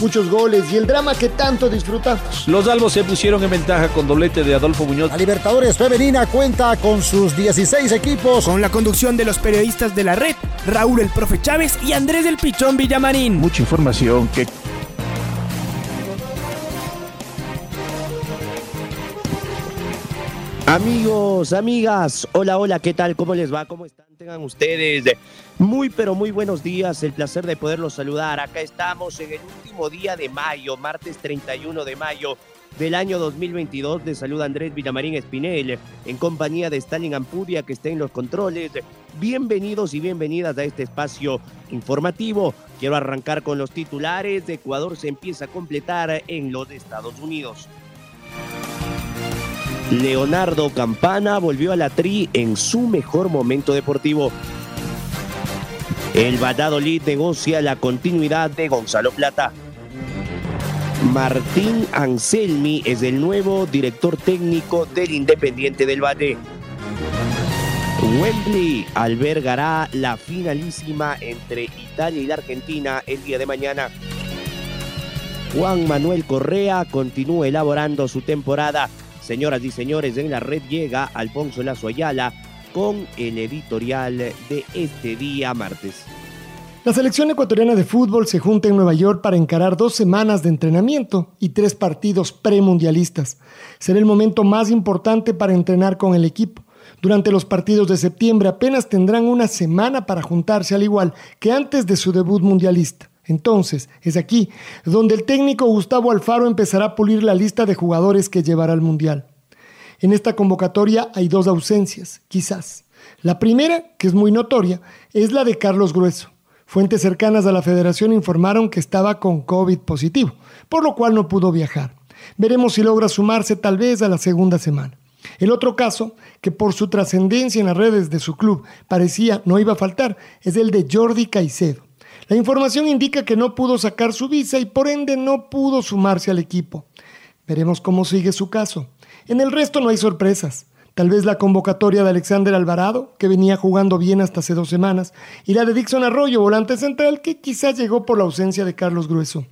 muchos goles y el drama que tanto disfrutamos. Los albos se pusieron en ventaja con doblete de Adolfo Muñoz. La Libertadores Femenina cuenta con sus 16 equipos. Con la conducción de los periodistas de la red, Raúl el Profe Chávez y Andrés del Pichón Villamarín. Mucha información que Amigos, amigas, hola, hola, ¿qué tal? ¿Cómo les va? ¿Cómo están? Tengan ustedes muy, pero muy buenos días. El placer de poderlos saludar. Acá estamos en el último día de mayo, martes 31 de mayo del año 2022. Les saluda Andrés Villamarín Espinel en compañía de Stalin Ampudia que está en los controles. Bienvenidos y bienvenidas a este espacio informativo. Quiero arrancar con los titulares. Ecuador se empieza a completar en los Estados Unidos. Leonardo Campana volvió a la tri en su mejor momento deportivo. El Valladolid negocia la continuidad de Gonzalo Plata. Martín Anselmi es el nuevo director técnico del Independiente del Valle. Wembley albergará la finalísima entre Italia y la Argentina el día de mañana. Juan Manuel Correa continúa elaborando su temporada Señoras y señores, en la red llega Alfonso Lazo Ayala con el editorial de este día martes. La selección ecuatoriana de fútbol se junta en Nueva York para encarar dos semanas de entrenamiento y tres partidos premundialistas. Será el momento más importante para entrenar con el equipo. Durante los partidos de septiembre apenas tendrán una semana para juntarse al igual que antes de su debut mundialista. Entonces, es aquí donde el técnico Gustavo Alfaro empezará a pulir la lista de jugadores que llevará al Mundial. En esta convocatoria hay dos ausencias, quizás. La primera, que es muy notoria, es la de Carlos Grueso. Fuentes cercanas a la federación informaron que estaba con COVID positivo, por lo cual no pudo viajar. Veremos si logra sumarse tal vez a la segunda semana. El otro caso, que por su trascendencia en las redes de su club parecía no iba a faltar, es el de Jordi Caicedo. La información indica que no pudo sacar su visa y por ende no pudo sumarse al equipo. Veremos cómo sigue su caso. En el resto no hay sorpresas. Tal vez la convocatoria de Alexander Alvarado, que venía jugando bien hasta hace dos semanas, y la de Dixon Arroyo, volante central, que quizás llegó por la ausencia de Carlos Grueso.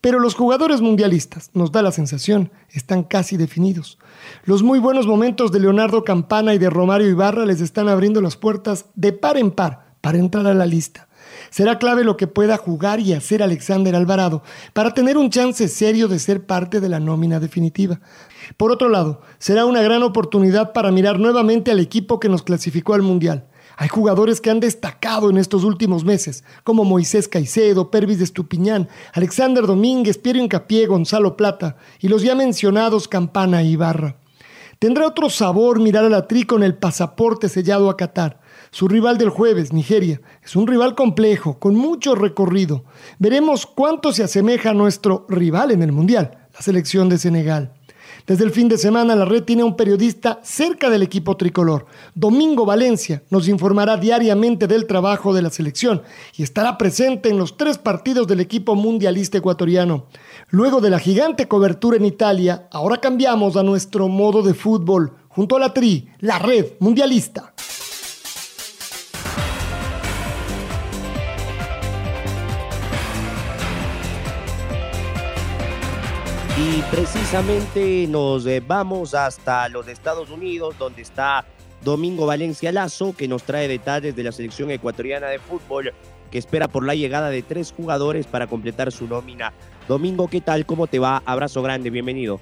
Pero los jugadores mundialistas, nos da la sensación, están casi definidos. Los muy buenos momentos de Leonardo Campana y de Romario Ibarra les están abriendo las puertas de par en par para entrar a la lista. Será clave lo que pueda jugar y hacer Alexander Alvarado para tener un chance serio de ser parte de la nómina definitiva. Por otro lado, será una gran oportunidad para mirar nuevamente al equipo que nos clasificó al Mundial. Hay jugadores que han destacado en estos últimos meses, como Moisés Caicedo, Pervis de Estupiñán, Alexander Domínguez, Piero Incapié, Gonzalo Plata y los ya mencionados Campana y Ibarra. Tendrá otro sabor mirar a la tri con el pasaporte sellado a Qatar. Su rival del jueves, Nigeria, es un rival complejo, con mucho recorrido. Veremos cuánto se asemeja a nuestro rival en el Mundial, la selección de Senegal. Desde el fin de semana la red tiene un periodista cerca del equipo tricolor. Domingo Valencia nos informará diariamente del trabajo de la selección y estará presente en los tres partidos del equipo mundialista ecuatoriano. Luego de la gigante cobertura en Italia, ahora cambiamos a nuestro modo de fútbol junto a la TRI, la red mundialista. Y precisamente nos eh, vamos hasta los Estados Unidos, donde está Domingo Valencia Lazo, que nos trae detalles de la selección ecuatoriana de fútbol, que espera por la llegada de tres jugadores para completar su nómina. Domingo, ¿qué tal? ¿Cómo te va? Abrazo grande, bienvenido.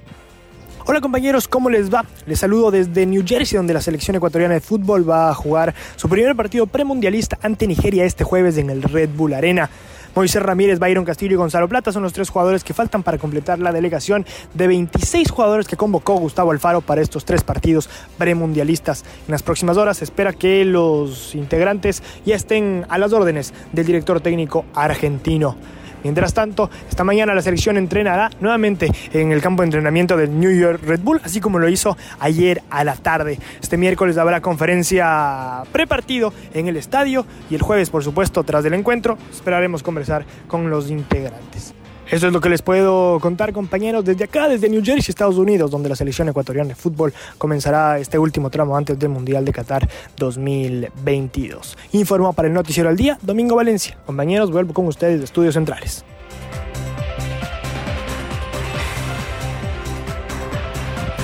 Hola compañeros, ¿cómo les va? Les saludo desde New Jersey, donde la selección ecuatoriana de fútbol va a jugar su primer partido premundialista ante Nigeria este jueves en el Red Bull Arena. Moisés Ramírez, Byron Castillo y Gonzalo Plata son los tres jugadores que faltan para completar la delegación de 26 jugadores que convocó Gustavo Alfaro para estos tres partidos premundialistas. En las próximas horas se espera que los integrantes ya estén a las órdenes del director técnico argentino. Mientras tanto, esta mañana la selección entrenará nuevamente en el campo de entrenamiento del New York Red Bull, así como lo hizo ayer a la tarde. Este miércoles habrá conferencia prepartido en el estadio y el jueves, por supuesto, tras del encuentro, esperaremos conversar con los integrantes. Eso es lo que les puedo contar, compañeros, desde acá, desde New Jersey, Estados Unidos, donde la selección ecuatoriana de fútbol comenzará este último tramo antes del Mundial de Qatar 2022. Informó para el Noticiero al Día, Domingo Valencia. Compañeros, vuelvo con ustedes de Estudios Centrales.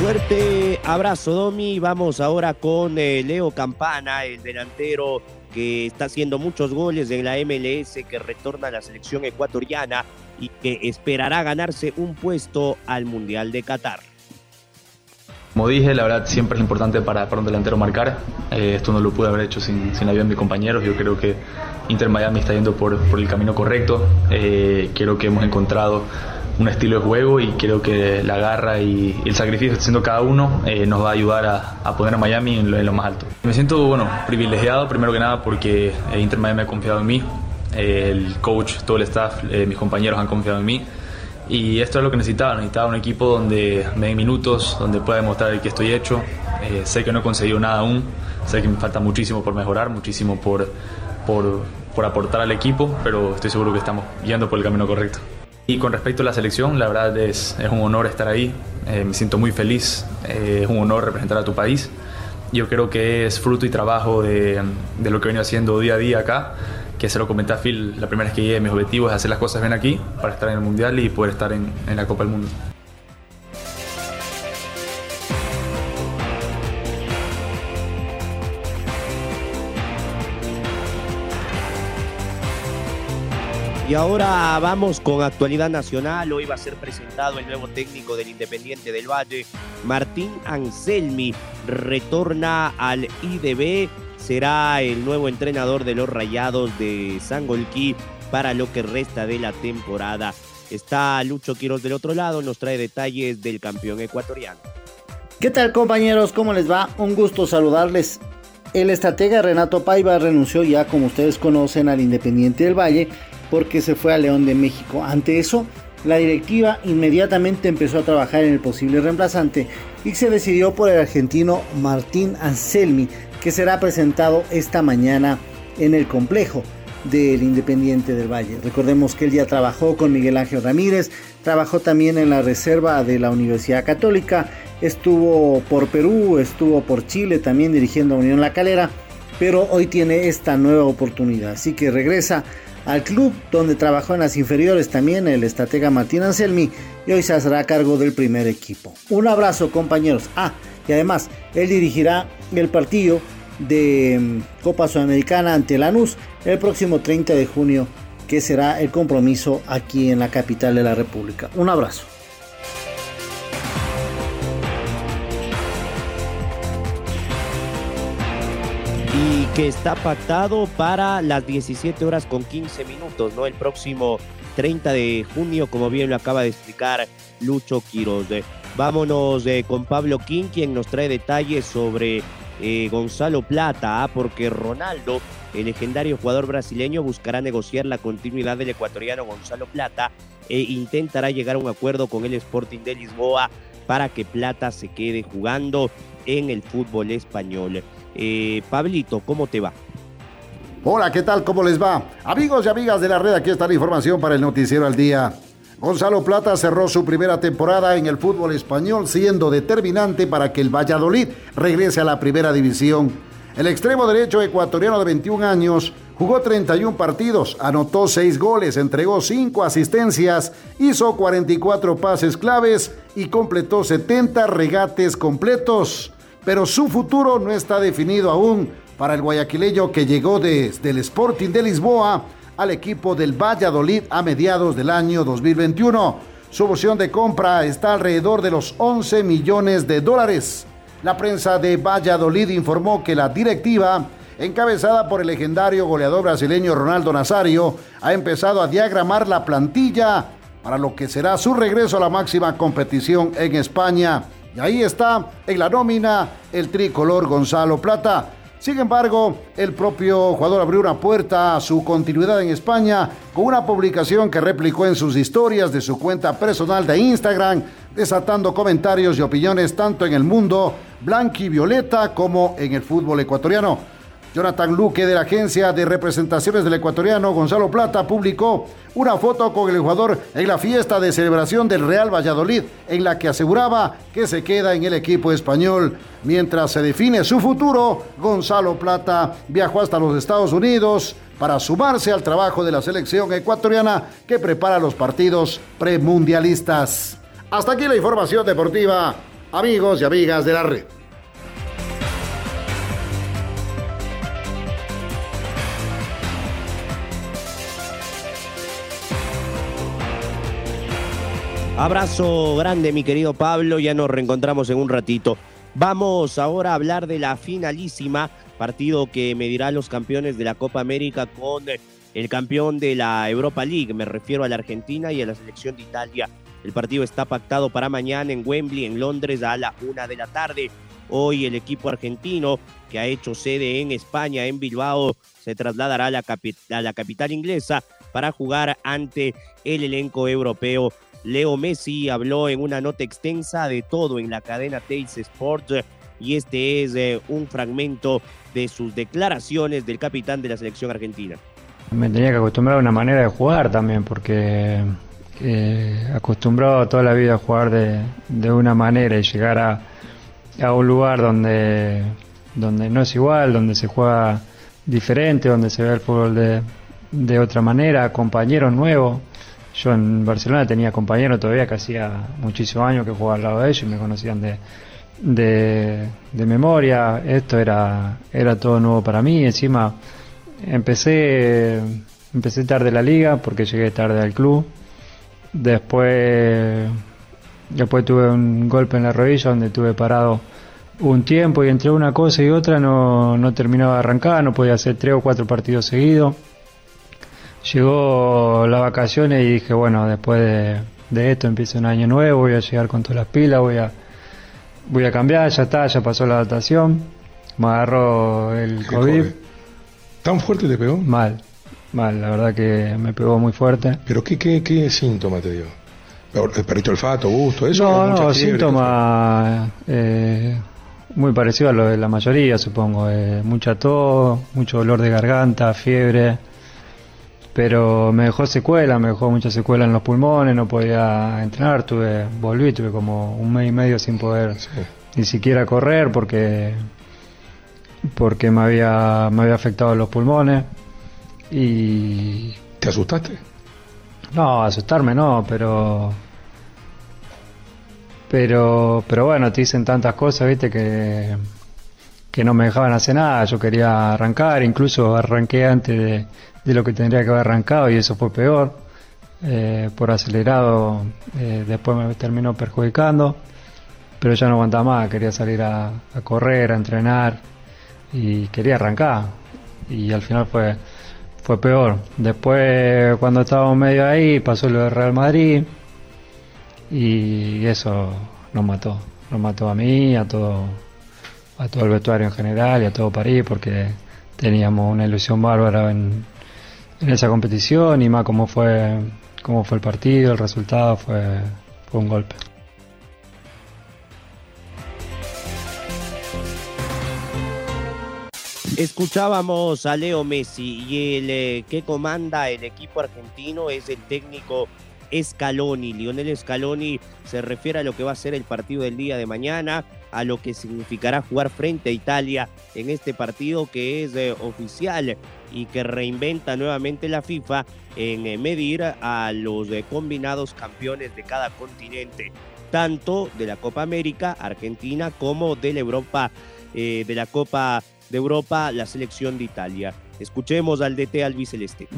Fuerte abrazo, Domi. Vamos ahora con eh, Leo Campana, el delantero que está haciendo muchos goles en la MLS, que retorna a la selección ecuatoriana y que esperará ganarse un puesto al Mundial de Qatar. Como dije, la verdad siempre es importante para, un delantero marcar. Eh, esto no lo pude haber hecho sin, sin la ayuda de mis compañeros. Yo creo que Inter Miami está yendo por, por el camino correcto. Eh, creo que hemos encontrado un estilo de juego y creo que la garra y, el sacrificio que está haciendo cada uno eh, nos va a ayudar a, a poner a Miami en lo, en lo, más alto. Me siento bueno, privilegiado primero que nada porque Inter Miami ha confiado en mí, el coach, todo el staff, eh, mis compañeros han confiado en mí y esto es lo que necesitaba, necesitaba un equipo donde me den minutos, donde pueda demostrar que estoy hecho. Eh, sé que no he conseguido nada aún, sé que me falta muchísimo por mejorar, muchísimo por, por, por aportar al equipo, pero estoy seguro que estamos yendo por el camino correcto. Y con respecto a la selección, la verdad es, es un honor estar ahí, eh, me siento muy feliz, eh, es un honor representar a tu país. Yo creo que es fruto y trabajo de, de lo que he venido haciendo día a día acá, que se lo comenté a Phil la primera vez que llegué, mis objetivos es hacer las cosas bien aquí para estar en el Mundial y poder estar en, en la Copa del Mundo. Y ahora vamos con actualidad nacional. Hoy va a ser presentado el nuevo técnico del Independiente del Valle, Martín Anselmi. Retorna al IDB. Será el nuevo entrenador de los Rayados de Sangolquí para lo que resta de la temporada. Está Lucho Quiroz del otro lado, nos trae detalles del campeón ecuatoriano. ¿Qué tal compañeros? ¿Cómo les va? Un gusto saludarles. El estratega Renato Paiva renunció ya, como ustedes conocen, al Independiente del Valle porque se fue a León de México. Ante eso, la directiva inmediatamente empezó a trabajar en el posible reemplazante y se decidió por el argentino Martín Anselmi, que será presentado esta mañana en el complejo del Independiente del Valle. Recordemos que él ya trabajó con Miguel Ángel Ramírez, trabajó también en la reserva de la Universidad Católica, estuvo por Perú, estuvo por Chile también dirigiendo a Unión La Calera, pero hoy tiene esta nueva oportunidad, así que regresa al club donde trabajó en las inferiores también el estratega Martín Anselmi y hoy se hará cargo del primer equipo. Un abrazo compañeros. Ah, y además él dirigirá el partido de Copa Sudamericana ante Lanús el próximo 30 de junio que será el compromiso aquí en la capital de la República. Un abrazo. Que está pactado para las 17 horas con 15 minutos, ¿no? El próximo 30 de junio, como bien lo acaba de explicar Lucho Quiroz. Vámonos eh, con Pablo King, quien nos trae detalles sobre eh, Gonzalo Plata, ¿ah? porque Ronaldo, el legendario jugador brasileño, buscará negociar la continuidad del ecuatoriano Gonzalo Plata e intentará llegar a un acuerdo con el Sporting de Lisboa para que Plata se quede jugando en el fútbol español. Eh, Pablito, ¿cómo te va? Hola, ¿qué tal? ¿Cómo les va? Amigos y amigas de la red, aquí está la información para el Noticiero al Día. Gonzalo Plata cerró su primera temporada en el fútbol español, siendo determinante para que el Valladolid regrese a la primera división. El extremo derecho ecuatoriano de 21 años jugó 31 partidos, anotó 6 goles, entregó 5 asistencias, hizo 44 pases claves y completó 70 regates completos pero su futuro no está definido aún para el guayaquileño que llegó desde el Sporting de Lisboa al equipo del Valladolid a mediados del año 2021. Su opción de compra está alrededor de los 11 millones de dólares. La prensa de Valladolid informó que la directiva, encabezada por el legendario goleador brasileño Ronaldo Nazario, ha empezado a diagramar la plantilla para lo que será su regreso a la máxima competición en España. Y ahí está en la nómina el tricolor Gonzalo Plata. Sin embargo, el propio jugador abrió una puerta a su continuidad en España con una publicación que replicó en sus historias de su cuenta personal de Instagram, desatando comentarios y opiniones tanto en el mundo blanquivioleta como en el fútbol ecuatoriano. Jonathan Luque de la agencia de representaciones del ecuatoriano Gonzalo Plata publicó una foto con el jugador en la fiesta de celebración del Real Valladolid, en la que aseguraba que se queda en el equipo español. Mientras se define su futuro, Gonzalo Plata viajó hasta los Estados Unidos para sumarse al trabajo de la selección ecuatoriana que prepara los partidos premundialistas. Hasta aquí la información deportiva, amigos y amigas de la red. Abrazo grande, mi querido Pablo. Ya nos reencontramos en un ratito. Vamos ahora a hablar de la finalísima, partido que medirá los campeones de la Copa América con el campeón de la Europa League. Me refiero a la Argentina y a la selección de Italia. El partido está pactado para mañana en Wembley, en Londres, a la una de la tarde. Hoy el equipo argentino, que ha hecho sede en España, en Bilbao, se trasladará a la, a la capital inglesa para jugar ante el elenco europeo Leo Messi habló en una nota extensa de todo en la cadena Tails Sports y este es eh, un fragmento de sus declaraciones del capitán de la selección argentina. Me tenía que acostumbrar a una manera de jugar también porque eh, acostumbrado toda la vida a jugar de, una manera y llegar a, a, un lugar donde, donde no es igual, donde se juega diferente, donde se ve el fútbol de, de otra manera, compañeros nuevos yo en Barcelona tenía compañeros todavía que hacía muchísimos años que jugaba al lado de ellos y me conocían de, de, memoria. Esto era, era todo nuevo para mí. Encima empecé, empecé tarde la liga porque llegué tarde al club. Después, después tuve un golpe en la rodilla donde tuve parado un tiempo y entre una cosa y otra no, no terminaba de arrancar, no podía hacer tres o cuatro partidos seguidos llegó las vacaciones y dije, bueno, después de, esto empieza un año nuevo, voy a llegar con todas las pilas, voy a, voy a cambiar, ya está, ya pasó la adaptación, me agarró el COVID. ¿Tan fuerte te pegó? Mal, mal, la verdad que me pegó muy fuerte. ¿Pero qué, qué, qué síntoma te dio? ¿Perdiste olfato, gusto, eso? No, no, síntomas eh, muy parecidos a lo de la mayoría, supongo. Eh, mucha tos, mucho dolor de garganta, fiebre pero me dejó secuela, me dejó mucha secuela en los pulmones, no podía entrenar, tuve, volví, tuve como un mes y medio sin poder ni siquiera correr porque porque me había me había afectado los pulmones y ¿Te asustaste? No, asustarme no, pero pero pero bueno, te dicen tantas cosas, ¿viste? que que no me dejaban hacer nada, yo quería arrancar, incluso arranqué antes de de lo que tendría que haber arrancado y eso fue peor. Eh, por acelerado eh, después me terminó perjudicando, pero ya no aguantaba más, quería salir a, correr, a entrenar y quería arrancar y al final fue, fue peor. Después cuando estábamos medio ahí pasó lo de Real Madrid y eso nos mató, nos mató a mí, a todo, a todo el vestuario en general y a todo París porque teníamos una ilusión bárbara en, en esa competición y más cómo fue, cómo fue el partido, el resultado fue, fue un golpe. Escuchábamos a Leo Messi y el eh, que comanda el equipo argentino es el técnico Scaloni. Lionel Scaloni se refiere a lo que va a ser el partido del día de mañana, a lo que significará jugar frente a Italia en este partido que es eh, oficial y que reinventa nuevamente la FIFA en eh, medir a los eh, combinados campeones de cada continente, tanto de la Copa América, Argentina, como de la Europa, de la Copa de Europa, la selección de Italia. Escuchemos al DT albiceleste.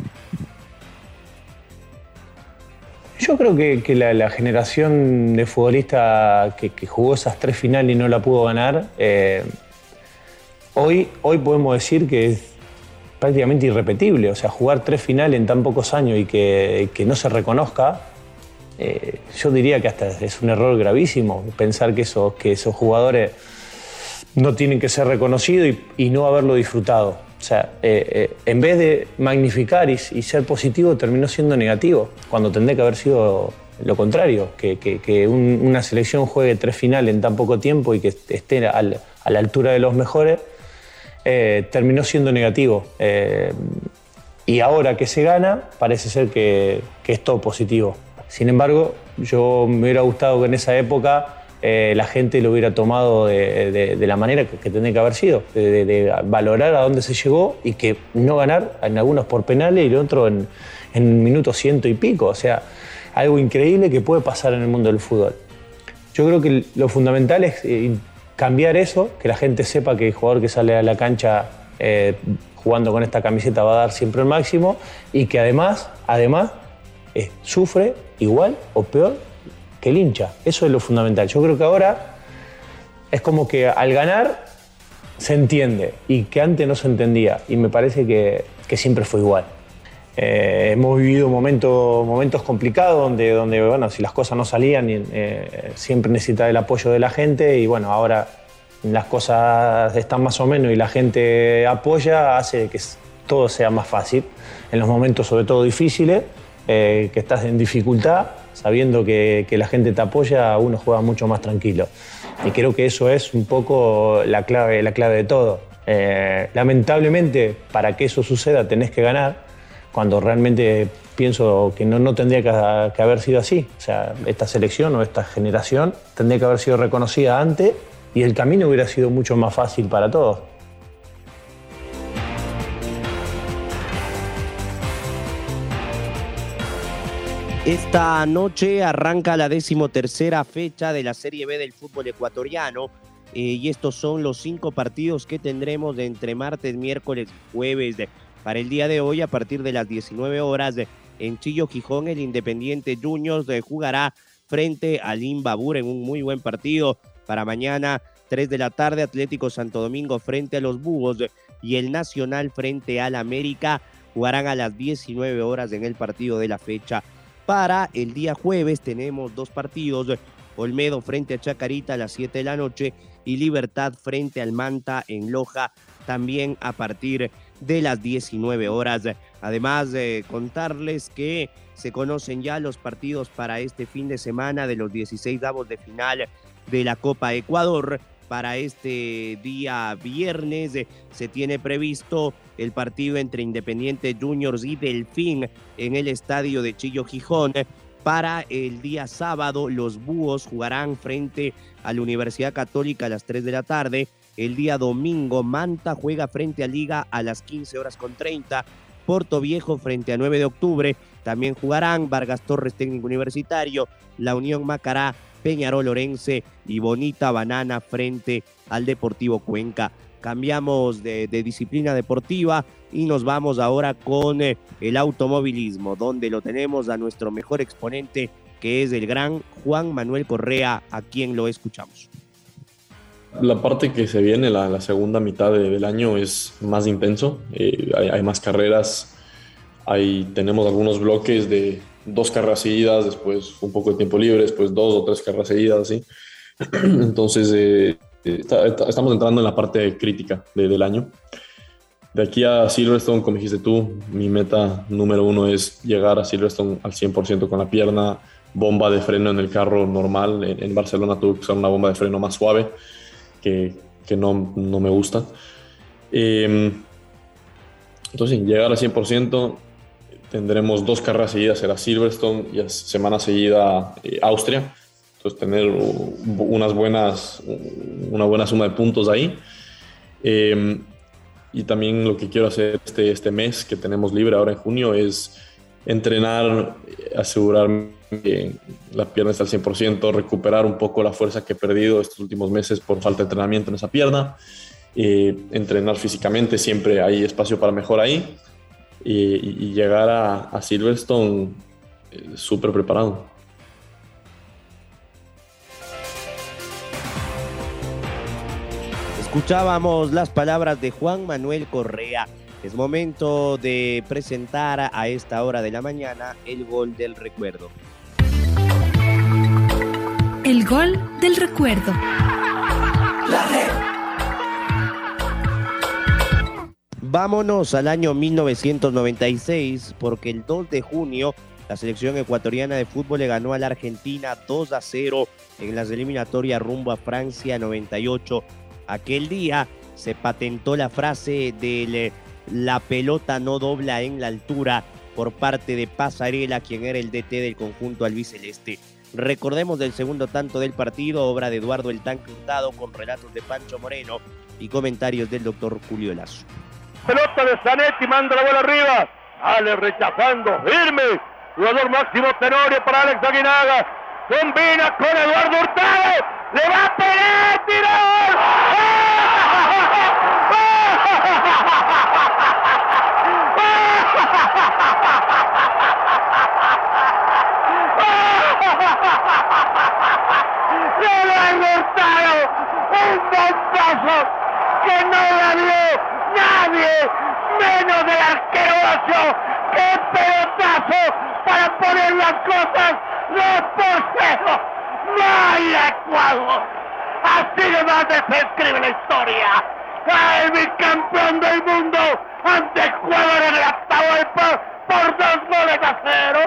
Yo creo que, la, generación de futbolistas que, jugó esas tres finales y no la pudo ganar, eh, hoy, hoy podemos decir que es prácticamente irrepetible. O sea, jugar tres finales en tan pocos años y que, no se reconozca, eh, yo diría que hasta es un error gravísimo pensar que esos, que esos jugadores no tienen que ser reconocidos y no haberlo disfrutado. O sea, eh, eh, en vez de magnificar y, ser positivo, terminó siendo negativo, cuando tendría que haber sido lo contrario, que, que- que un- una selección juegue tres finales en tan poco tiempo y que esté al- a la altura de los mejores, eh, terminó siendo negativo. Y ahora que se gana, parece ser que, que es todo positivo. Sin embargo, yo me hubiera gustado que en esa época eh, la gente lo hubiera tomado de, la manera que, que tendría que haber sido, de, valorar a dónde se llegó y que no ganar en algunos por penales y en otros en, en minutos ciento y pico. O sea, algo increíble que puede pasar en el mundo del fútbol. Yo creo que lo fundamental es eh, cambiar eso, que la gente sepa que el jugador que sale a la cancha eh, jugando con esta camiseta va a dar siempre el máximo y que además, además, sufre igual o peor que el hincha. Eso es lo fundamental. Yo creo que ahora es como que al ganar se entiende y que antes no se entendía y me parece que, que siempre fue igual. Eh, hemos vivido momentos, momentos complicados donde, donde, bueno, si las cosas no salían, eh, siempre necesitaba el apoyo de la gente y bueno, ahora las cosas están más o menos y la gente apoya, hace que todo sea más fácil. En los momentos sobre todo difíciles, eh, que estás en dificultad, sabiendo que, que la gente te apoya, uno juega mucho más tranquilo. Y creo que eso es un poco la clave, la clave de todo. Eh, lamentablemente, para que eso suceda, tenés que ganar cuando realmente pienso que no, no tendría que, que haber sido así. O sea, esta selección o esta generación tendría que haber sido reconocida antes y el camino hubiera sido mucho más fácil para todos. Esta noche arranca la decimotercera fecha de la Serie B del fútbol ecuatoriano eh, y estos son los cinco partidos que tendremos de entre martes, miércoles jueves. de- para el día de hoy, a partir de las 19 horas, de- en Chillo Gijón, el Independiente Juniors de, jugará frente al Imbabur en un muy buen partido. Para mañana, 3 de la tarde, Atlético Santo Domingo frente a los Búhos y el Nacional frente al América jugarán a las 19 horas en el partido de la fecha. Para el día jueves tenemos dos partidos, Olmedo frente a Chacarita a las 7 de la noche y Libertad frente al Manta en Loja también a partir de las 19 horas. Además de contarles que se conocen ya los partidos para este fin de semana de los 16 avos de final de la Copa Ecuador. Para este día viernes eh, se tiene previsto el partido entre Independiente Juniors y Delfín en el estadio de Chillo Gijón. Para el día sábado, los Búhos jugarán frente a la Universidad Católica a las 3 de la tarde. El día domingo, Manta juega frente a Liga a las 15 horas con 30. Puerto Viejo frente a 9 de octubre. También jugarán Vargas Torres Técnico Universitario, La Unión Macará, Peñarol Orense y Bonita Banana frente al Deportivo Cuenca. Cambiamos de, disciplina deportiva y nos vamos ahora con eh, el automovilismo, donde lo tenemos a nuestro mejor exponente, que es el gran Juan Manuel Correa, a quien lo escuchamos. La parte que se viene, la, segunda mitad de- del año, es más intenso. Eh, hay, hay más carreras. Hay, tenemos algunos bloques de dos carreras seguidas, después un poco de tiempo libre, después dos o tres carreras seguidas, así. Entonces, eh, está- está- estamos entrando en la parte crítica de- del año. De aquí a Silverstone, como dijiste tú, mi meta número uno es llegar a Silverstone al 100% con la pierna, bomba de freno en el carro normal. En, en Barcelona tuve que usar una bomba de freno más suave que, que no, no me gusta. Eh, entonces, llegar al 100%, tendremos dos carreras seguidas, será Silverstone y semana seguida eh, Austria. Entonces, tener unas buenas, una buena suma de puntos ahí. Eh, y también lo que quiero hacer este, este mes que tenemos libre ahora en junio es entrenar, eh, asegurarme que la pierna está al 100%, recuperar un poco la fuerza que he perdido estos últimos meses por falta de entrenamiento en esa pierna, eh, entrenar físicamente, siempre hay espacio para mejor ahí y, llegar a, a Silverstone eh, súper preparado. Escuchábamos las palabras de Juan Manuel Correa. Es momento de presentar a esta hora de la mañana el gol del recuerdo. El gol del recuerdo. Vámonos al año 1996 porque el 2 de junio la selección ecuatoriana de fútbol le ganó a la Argentina 2 a 0 en las eliminatorias rumbo a Francia 98. Aquel día se patentó la frase de la pelota no dobla en la altura por parte de Pasarela, quien era el DT del conjunto albiceleste. Recordemos del segundo tanto del partido, obra de Eduardo El Tanque Hurtado con relatos de Pancho Moreno y comentarios del doctor Julio Lazo. Pelota de Zanetti, manda la bola arriba. Ale rechazando, firme. Jugador máximo Tenorio para Alex Aguinaga. Combina con Eduardo Hurtado. Le va a pegar, Eduardo Hurtado, un bombazo que no la vio nadie, menos del arquero ¡Qué pelotazo para poner las cosas dos por cero! ¡Vaya Ecuador! Así de se escribe la historia. El bicampeón del mundo ante Ecuador en la Atahualpa por dos goles a cero.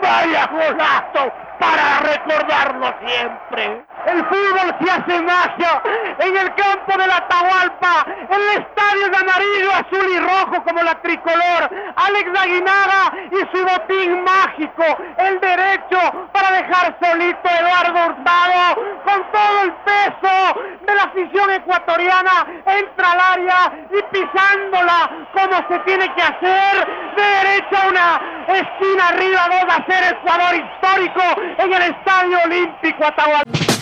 ¡Vaya golazo para recordarlo siempre! El fútbol se hace magia en el campo de la Atahualpa. El estadio de amarillo, azul y rojo como la tricolor. Alex Aguinaga y su botín mágico. El derecho para dejar solito a Eduardo Hurtado con todo el peso de la afición ecuatoriana. Entra al área y pisándola como se tiene que hacer. De derecha una esquina arriba, dos a hacer Ecuador histórico en el Estadio Olímpico Atahualpa.